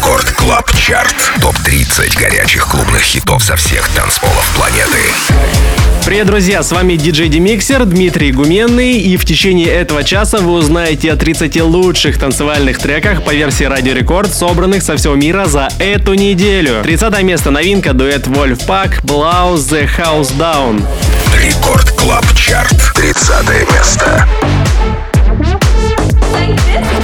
Record Club Chart. Топ-30 горячих клубных хитов со всех танцполов планеты. Привет, друзья! С вами диджей Демиксер Дмитрий Гуменный. И в течение этого часа вы узнаете о 30 лучших танцевальных треках по версии Радио Рекорд, собранных со всего мира за эту неделю. 30 место новинка дуэт Wolfpack Blows The House Down. Record Club Chart. 30 место. Это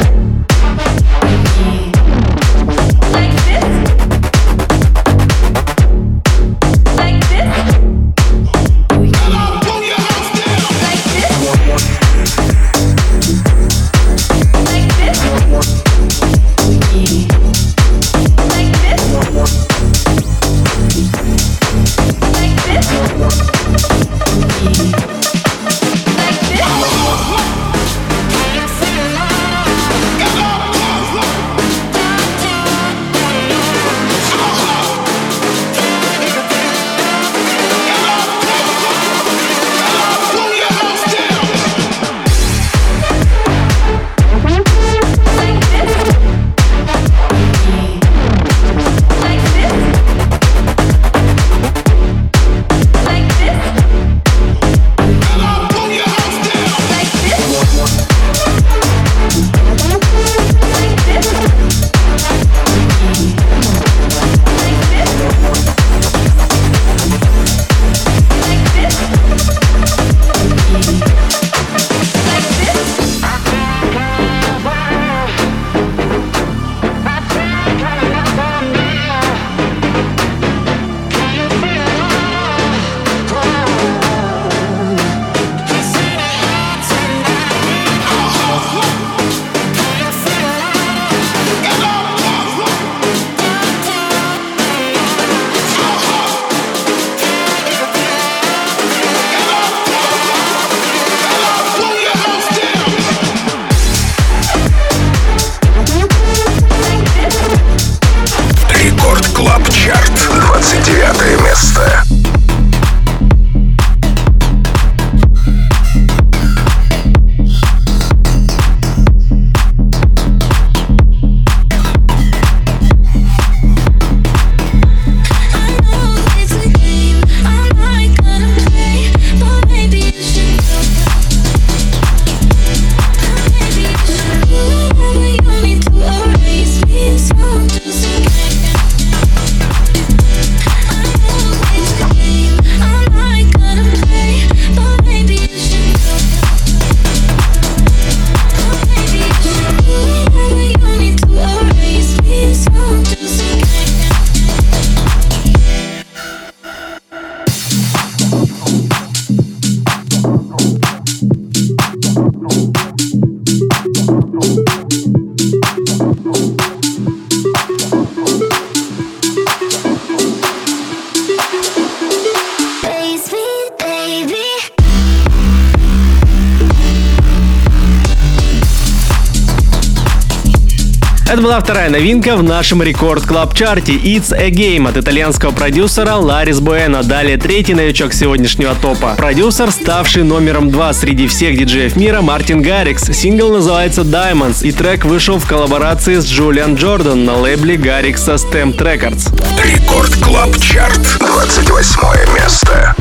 была вторая новинка в нашем Record Club Чарте It's a Game от итальянского продюсера Ларис Буэна. Далее третий новичок сегодняшнего топа. Продюсер, ставший номером два среди всех диджеев мира, Мартин Гаррикс. Сингл называется Diamonds, и трек вышел в коллаборации с Джулиан Джордан на лейбле Гаррикса Stmpd Records. Record Club Chart, 28 место.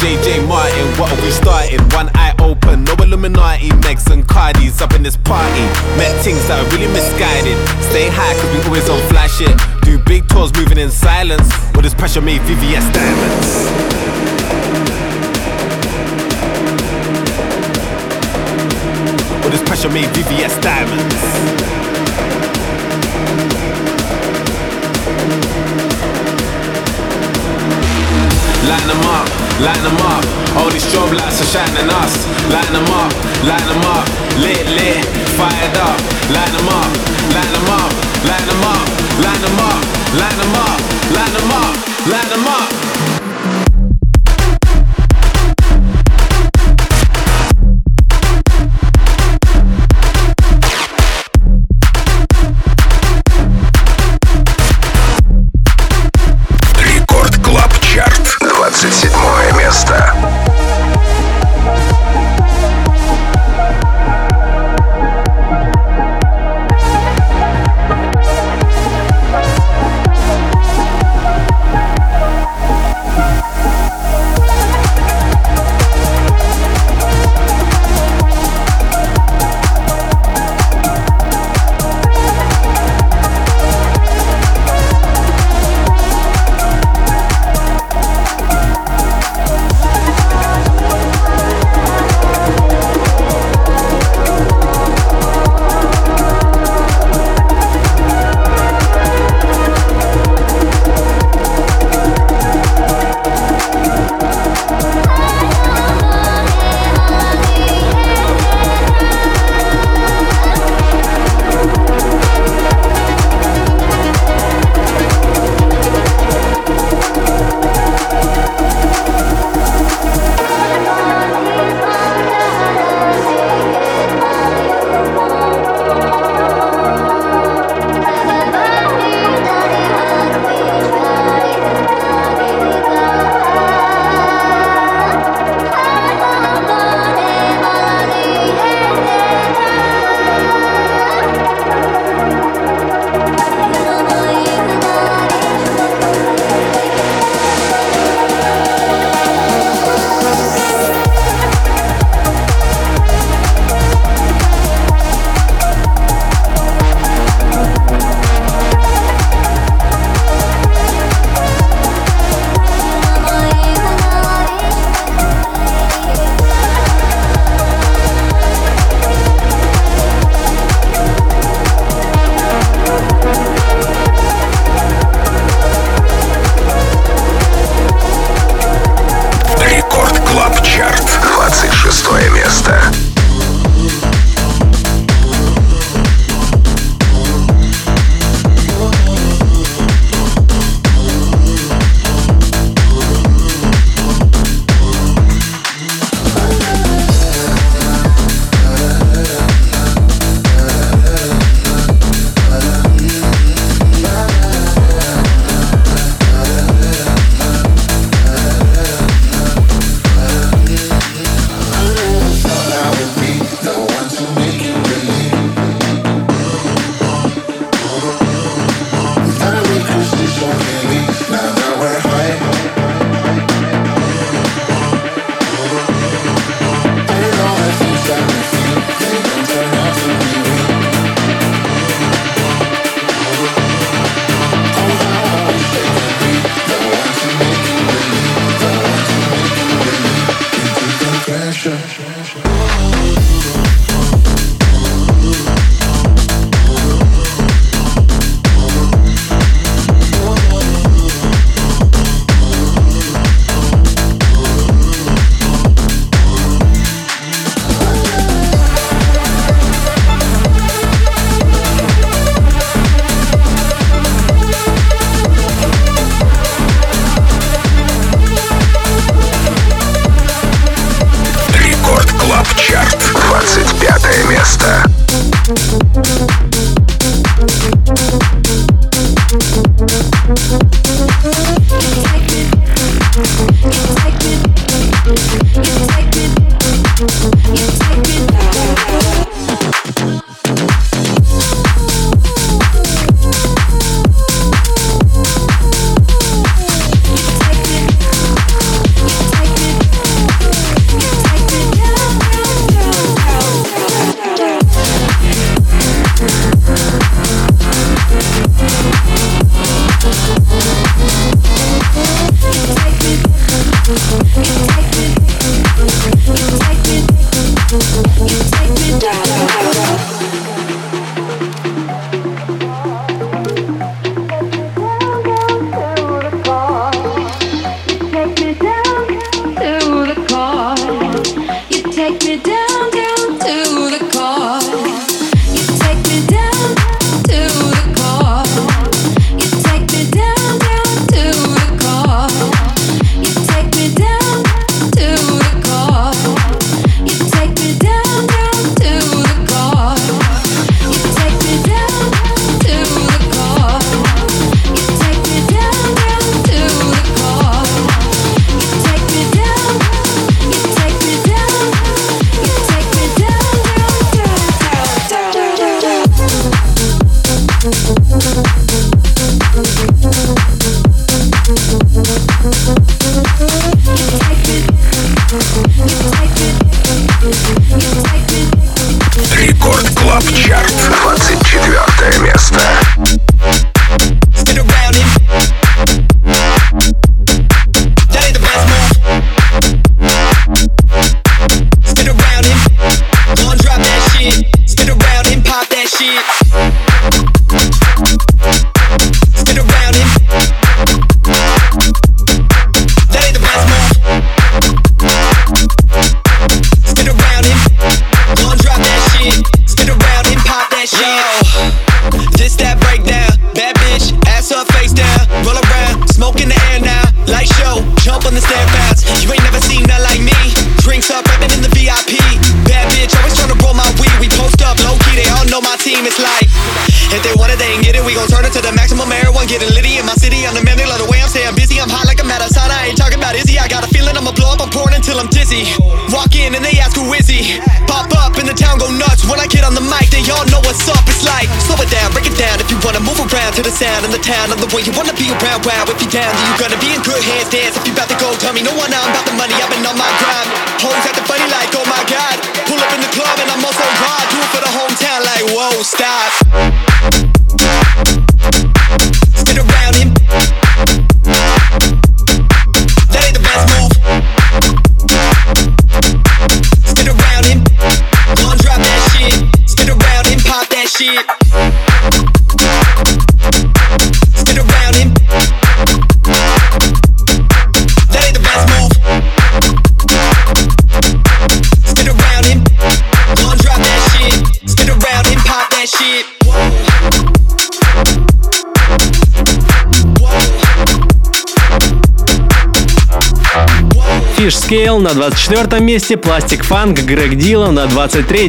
JJ Martin, what have we started? One eye open, no Illuminati. Megs and Cardis up in this party. Met things that are really misguided. Stay high, cause we always on flash shit. Do big tours moving in silence. With this pressure made VVS diamonds. With this pressure made VVS diamonds. Line them up. All these strobe lights are shining us. Line them up, line them up. Lit, lit, fired up. Line them up, line them up, line them up, line them up, line them up, line them up, the town. I'm the one you wanna be around. Wow, if you're down, then you gonna be in good hands. Dance if you about to go. Tell me no one, I'm about the money. I've been on my grind. Hoes at the funny like, oh my god. Pull up in the club and I'm also hard. Do it for the hometown like, whoa, stop. Fish Scale на 24 месте, Plastic Funk Грег Дилан на 23.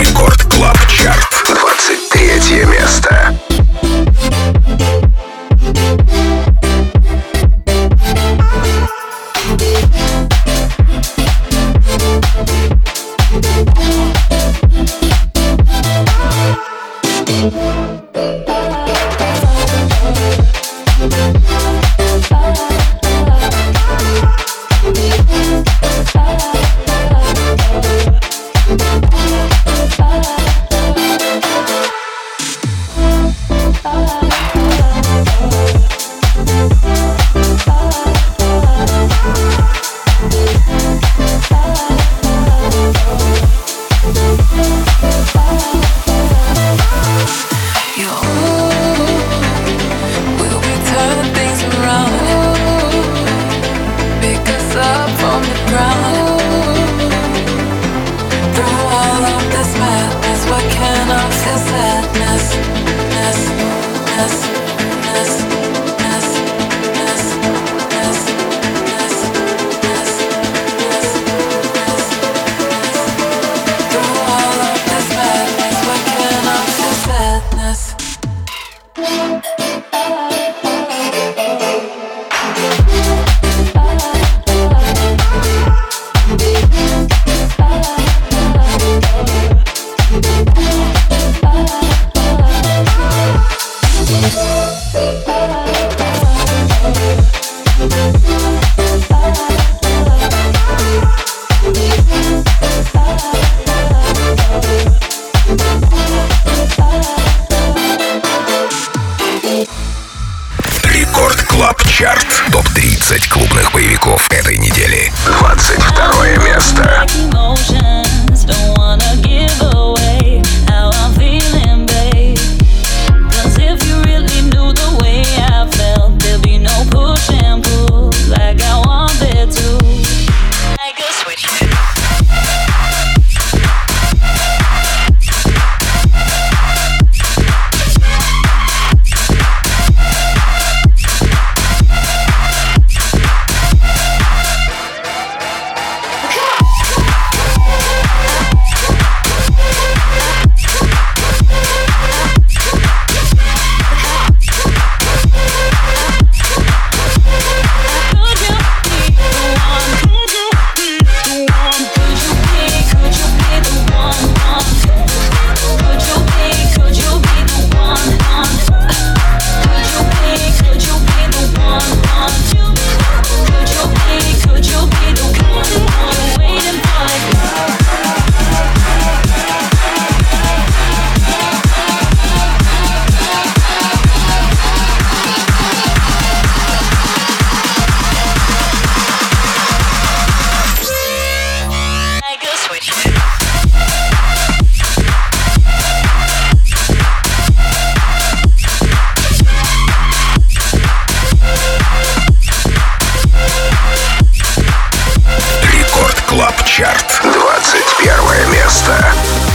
Рекорд Клаб Чарт, 23 место. Чарт. 21 место.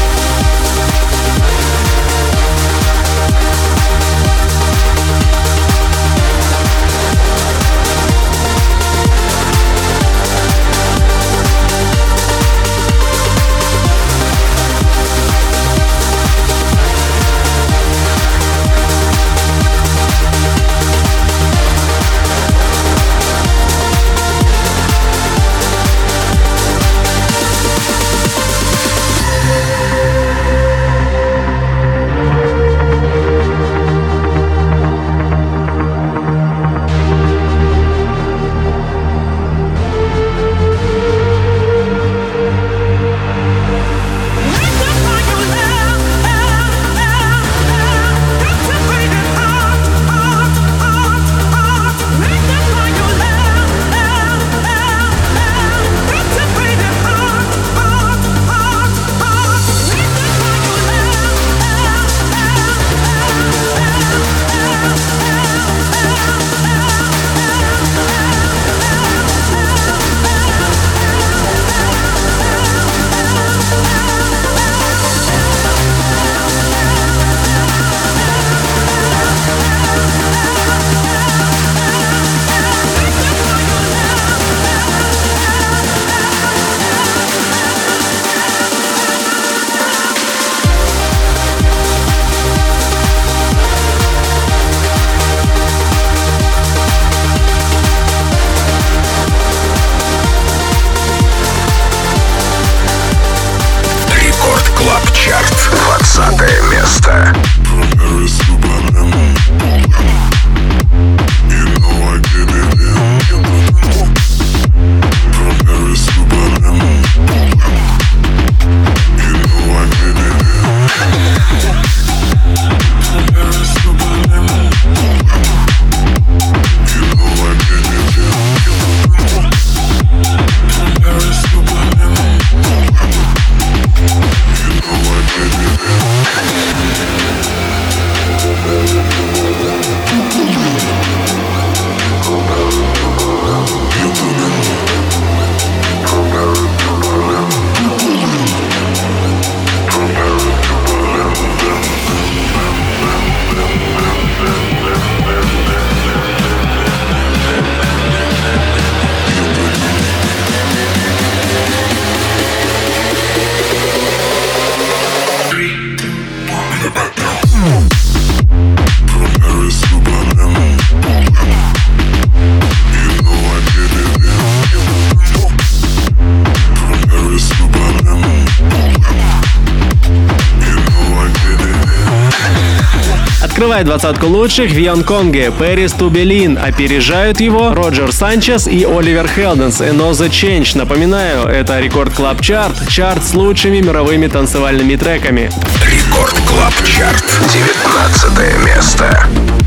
Открывает двадцатку лучших Вион Конге, Пэрис Тубелин. Опережают его Роджер Санчес и Оливер Хелденс. Another Change. Напоминаю, это Рекорд Клаб Чарт. Чарт с лучшими мировыми танцевальными треками. Рекорд Клаб Чарт. 19 место. место.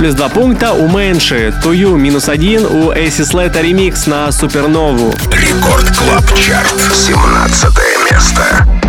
Плюс два пункта у Мэнши. Тую минус один у Эйси Слэта ремикс на Супернову. Рекорд Клаб Чарт. 17 место.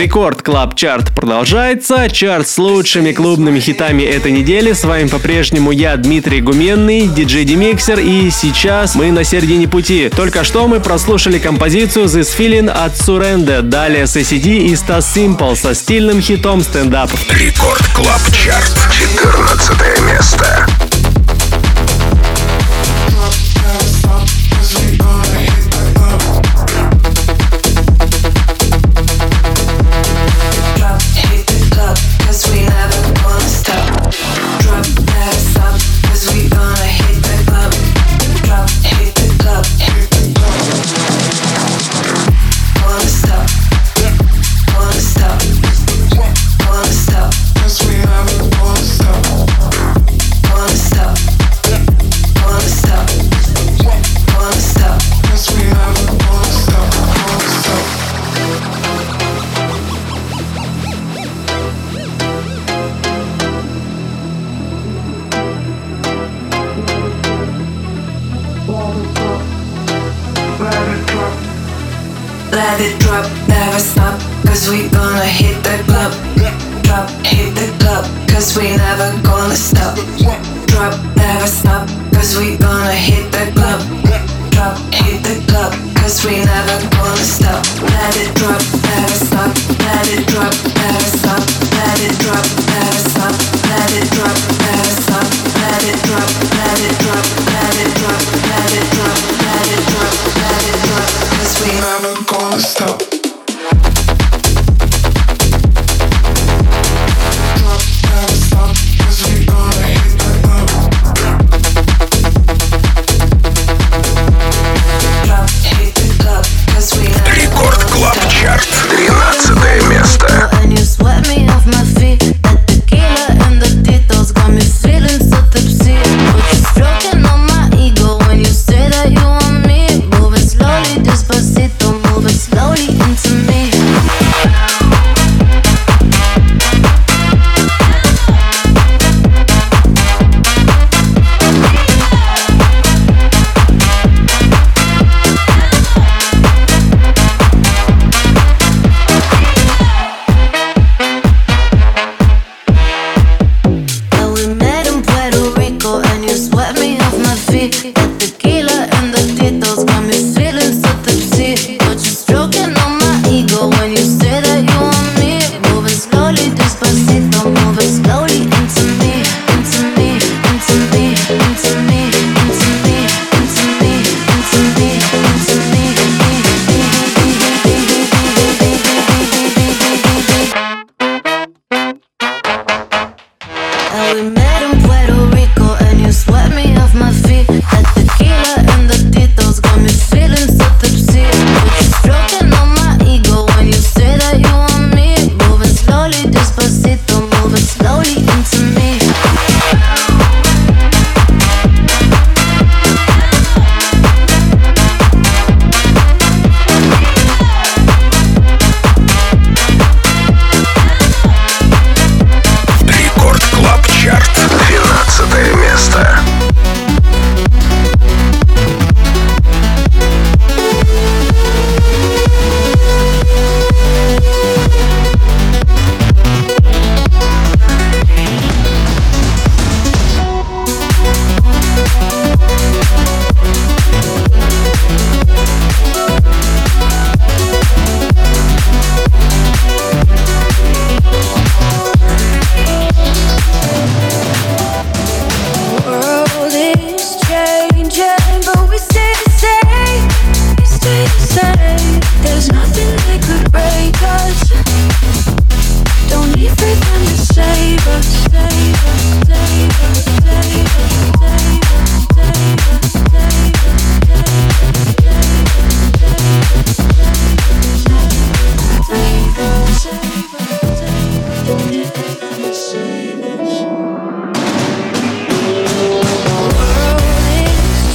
Record Club Chart продолжается. Чарт с лучшими клубными хитами этой недели. С вами по-прежнему я, Дмитрий Гуменный, диджей Демиксер. И сейчас мы на середине пути. Только что мы прослушали композицию This Feeling от Surrender. Далее SCD и Stas Simple со стильным хитом Stand Up. Record Club Chart. 14 место. Cause we never gonna stop. Drop, never stop. Cause we gonna hit the club. Drop, hit the club. Cause we never gonna stop. Let it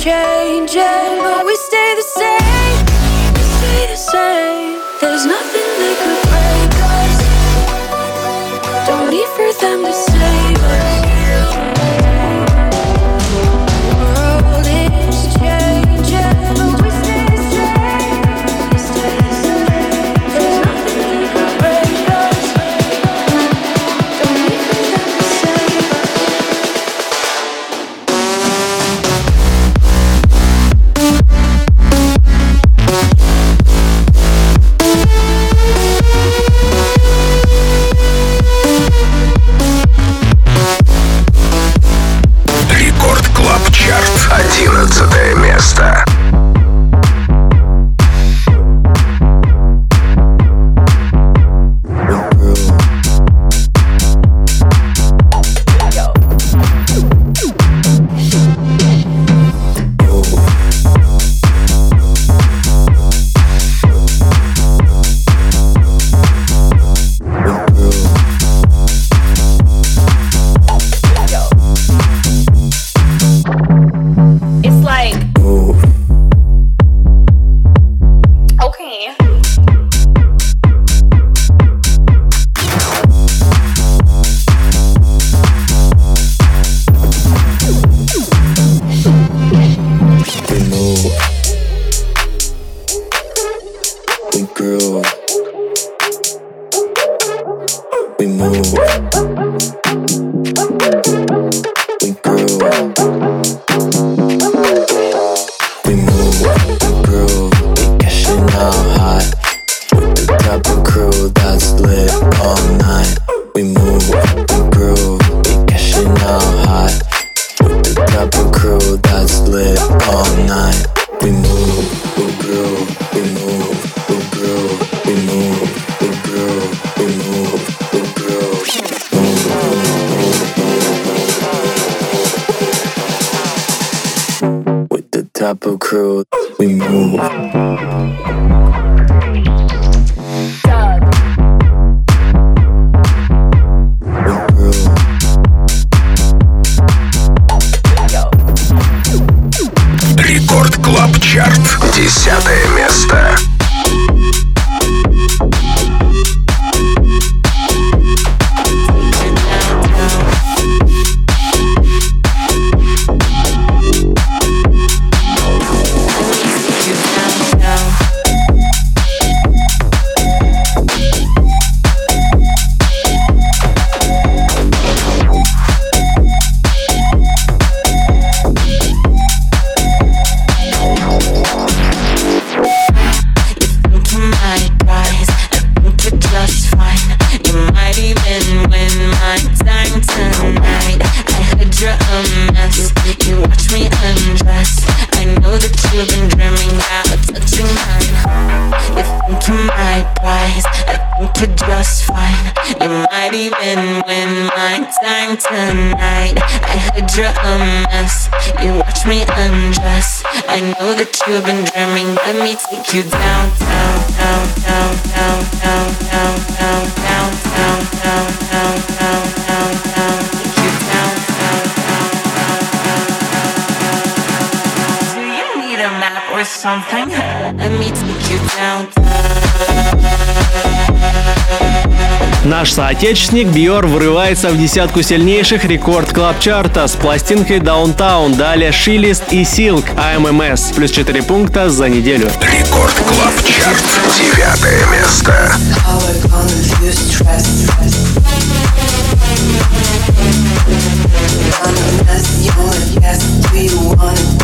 changing. You watch me undress. I know that you've been dreaming about touching mine. You think you're my prize. I think you just fine. You might even win my time tonight. I heard you're a mess. You watch me undress. I know that you've been dreaming. Let me take you down, down, down, down, down, down, down. Something? Let me take you down, Наш соотечественник Биор врывается в десятку сильнейших рекорд клаб чарта с пластинкой Downtown, далее Шилист и Silk АММС, плюс 4 пункта за неделю. Рекорд клаб чарт, девятое место. Do you wanna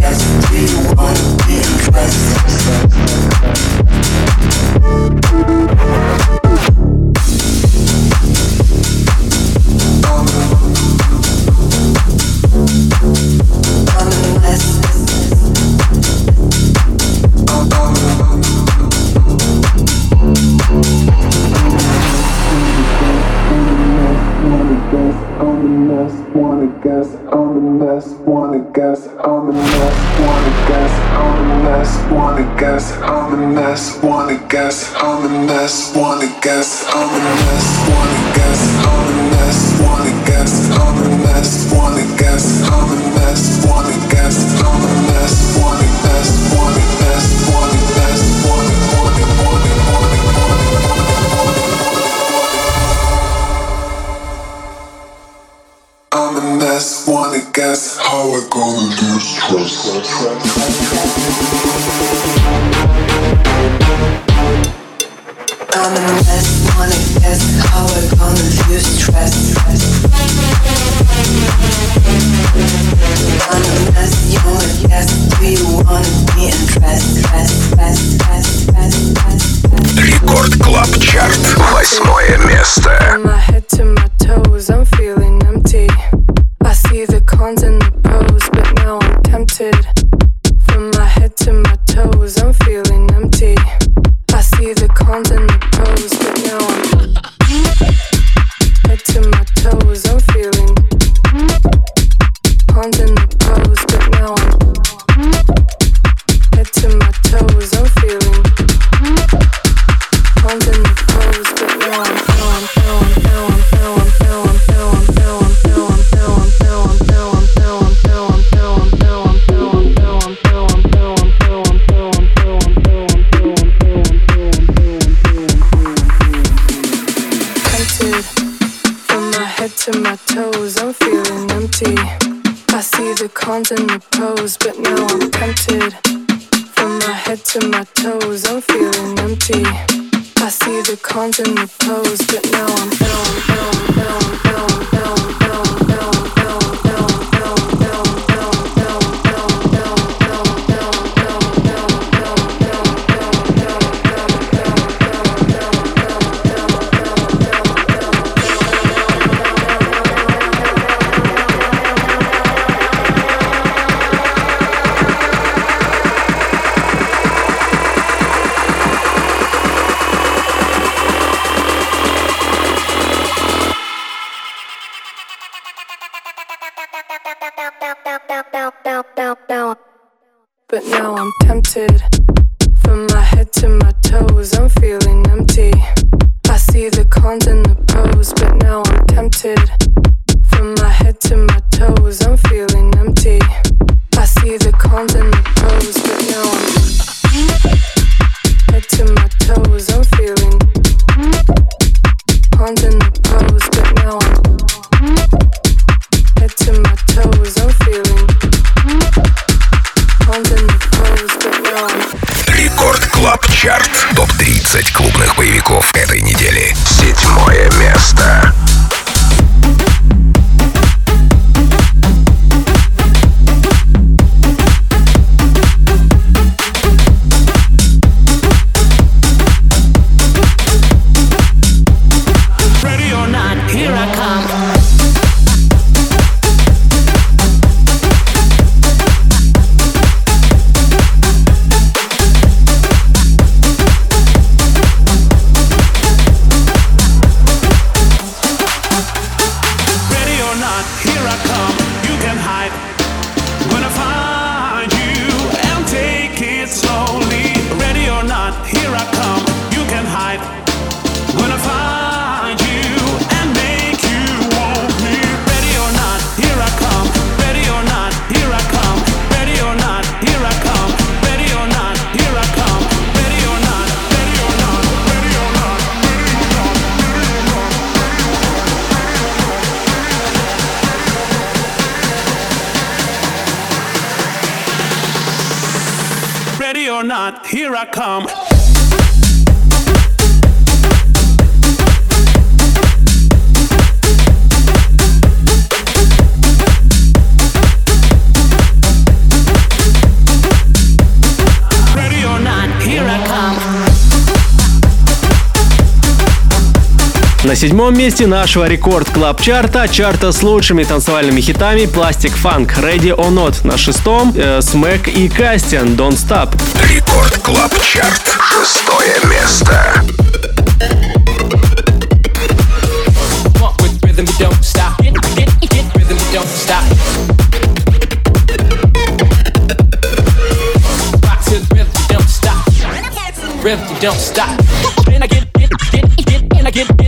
Yes, do you wanna be impressed? mess, wanna guess, I'm a mess, wanna guess, I'm a mess, wanna guess, I'm a mess, wanna guess, I'm a mess, wanna guess, I'm a mess, wanna guess, I'm a mess, wanna guess, I'm a mess, wanna guess, I'm a mess, wanna guess, I'm a mess, wanna guess, wanna guess how we're gonna lose trust. I'm a mess, wanna guess how we're gonna lose trust. I'm a mess, you wanna guess, do you wanna be impressed? Record club chart, eighth place. From my head to my toes, I'm feeling empty. Content. once in the pose, but now I'm tempted. From my head to my toes, I'm feeling empty. I see the cons and the pros, but now I'm I'm tempted. From my head to my toes, I'm feeling empty. I see the cons and the pros, but now I'm tempted. Interested? Седьмом месте нашего рекорд клаб чарта чарта с лучшими танцевальными хитами Plastic Funk Ready or Not. На шестом э, Смэк и Кастиан Don't Stop. Рекорд клаб чарт. Шестое место. Rhythm, don't stop. Then I get, get, get, get, and I get, get,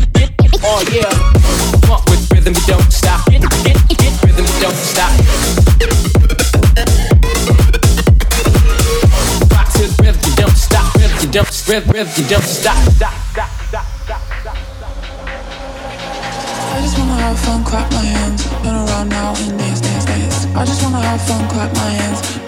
don't, rhythm, rhythm, you don't stop. stop, stop, stop, stop, stop, stop. I just wanna have fun, clap my hands, turn around now and dance, dance, dance. I just wanna have fun, clap my hands,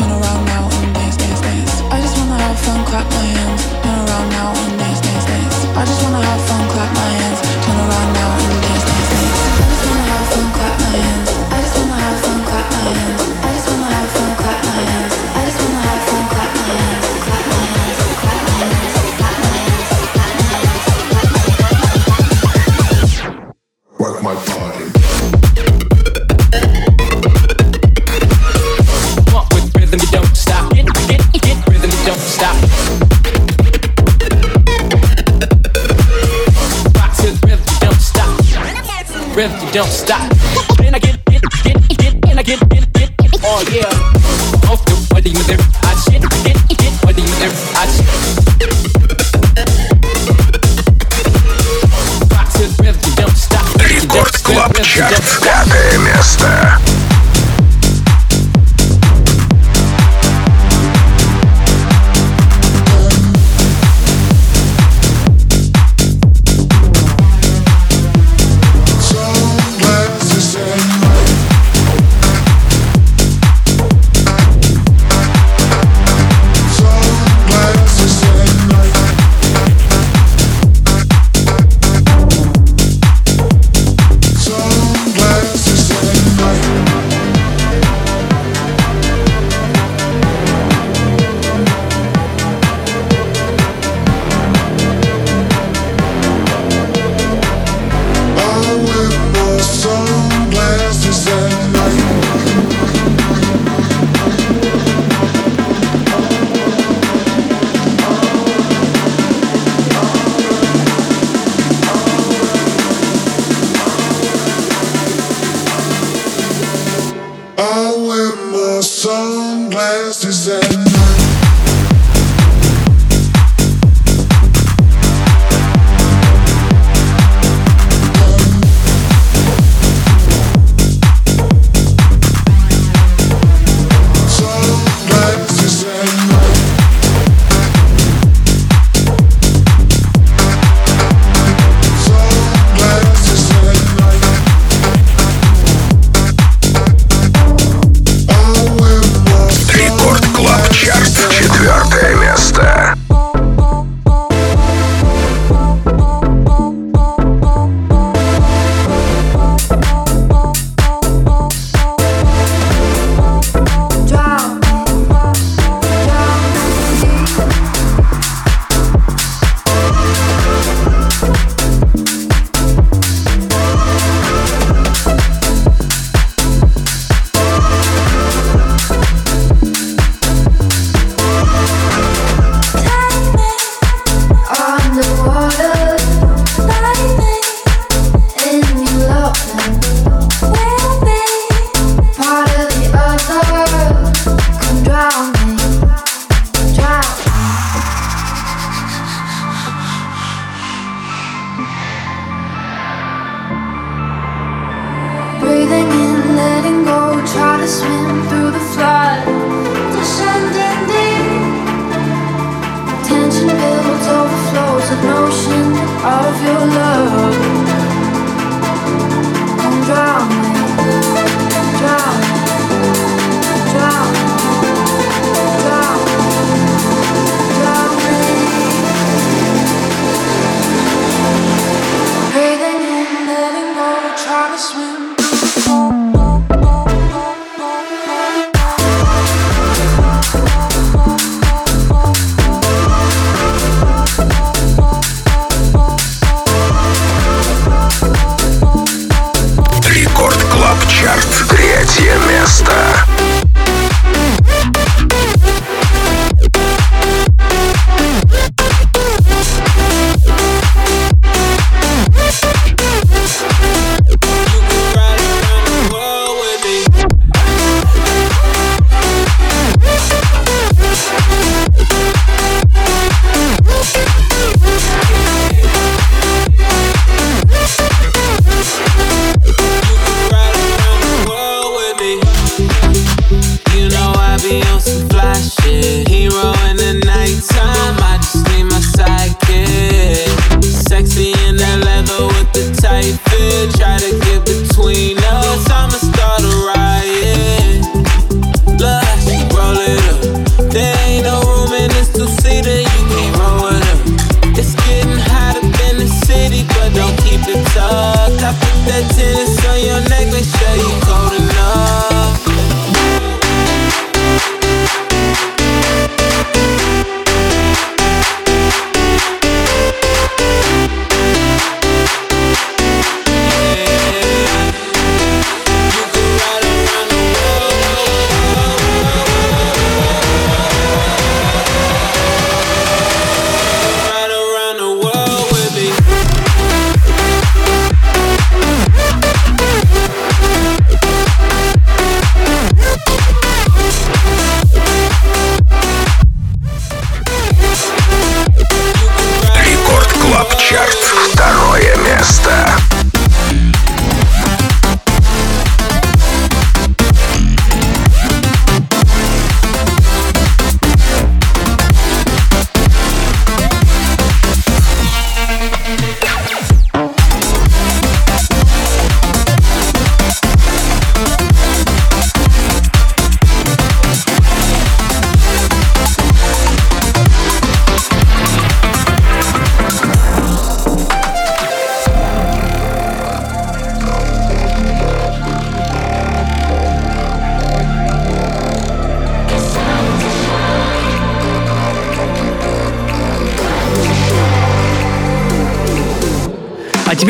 don't stop.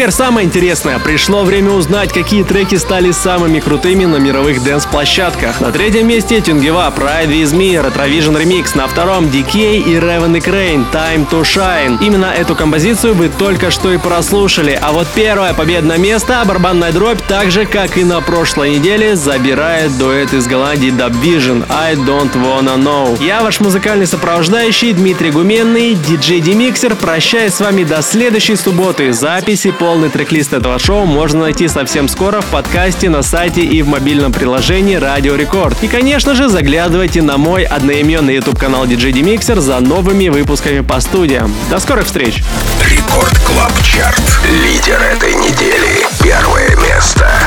Теперь самое интересное. Пришло время узнать, какие треки стали самыми крутыми на мировых дэнс-площадках. На третьем месте Тюнгева, Pride With Me, Retrovision Remix. На втором Decay и Raven и Crane, Time to Shine. Именно эту композицию вы только что и прослушали. А вот первое победное место, барабанная дробь, так же, как и на прошлой неделе, забирает дуэт из Голландии Dub Vision I Don't Wanna Know. Я ваш музыкальный сопровождающий Дмитрий Гуменный, диджей Демиксер. Прощаюсь с вами до следующей субботы. Записи полный трек-лист этого шоу можно найти совсем скоро в подкасте, на сайте и в мобильном приложении Радио Рекорд. И, конечно же, заглядывайте на мой одноименный YouTube канал DJ Demixer за новыми выпусками по студиям. До скорых встреч! Рекорд Клаб Чарт. Лидер этой недели. Первое место.